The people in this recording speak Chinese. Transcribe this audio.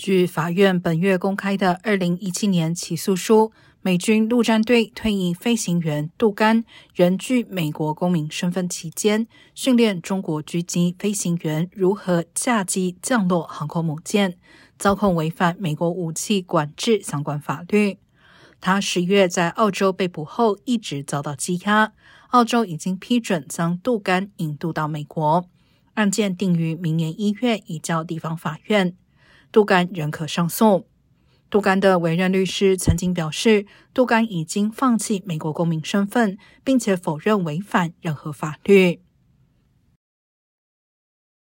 据法院本月公开的二零一七年起诉书，美军陆战队退役飞行员杜甘仍具美国公民身份期间，训练中国狙击飞行员如何驾机降落航空母舰，遭控违反美国武器管制相关法律。他十月在澳洲被捕后，一直遭到羁押。澳洲已经批准将杜甘引渡到美国，案件定于明年一月移交地方法院。杜甘仍可上诉。杜甘的委任律师曾经表示，杜甘已经放弃美国公民身份，并且否认违反任何法律。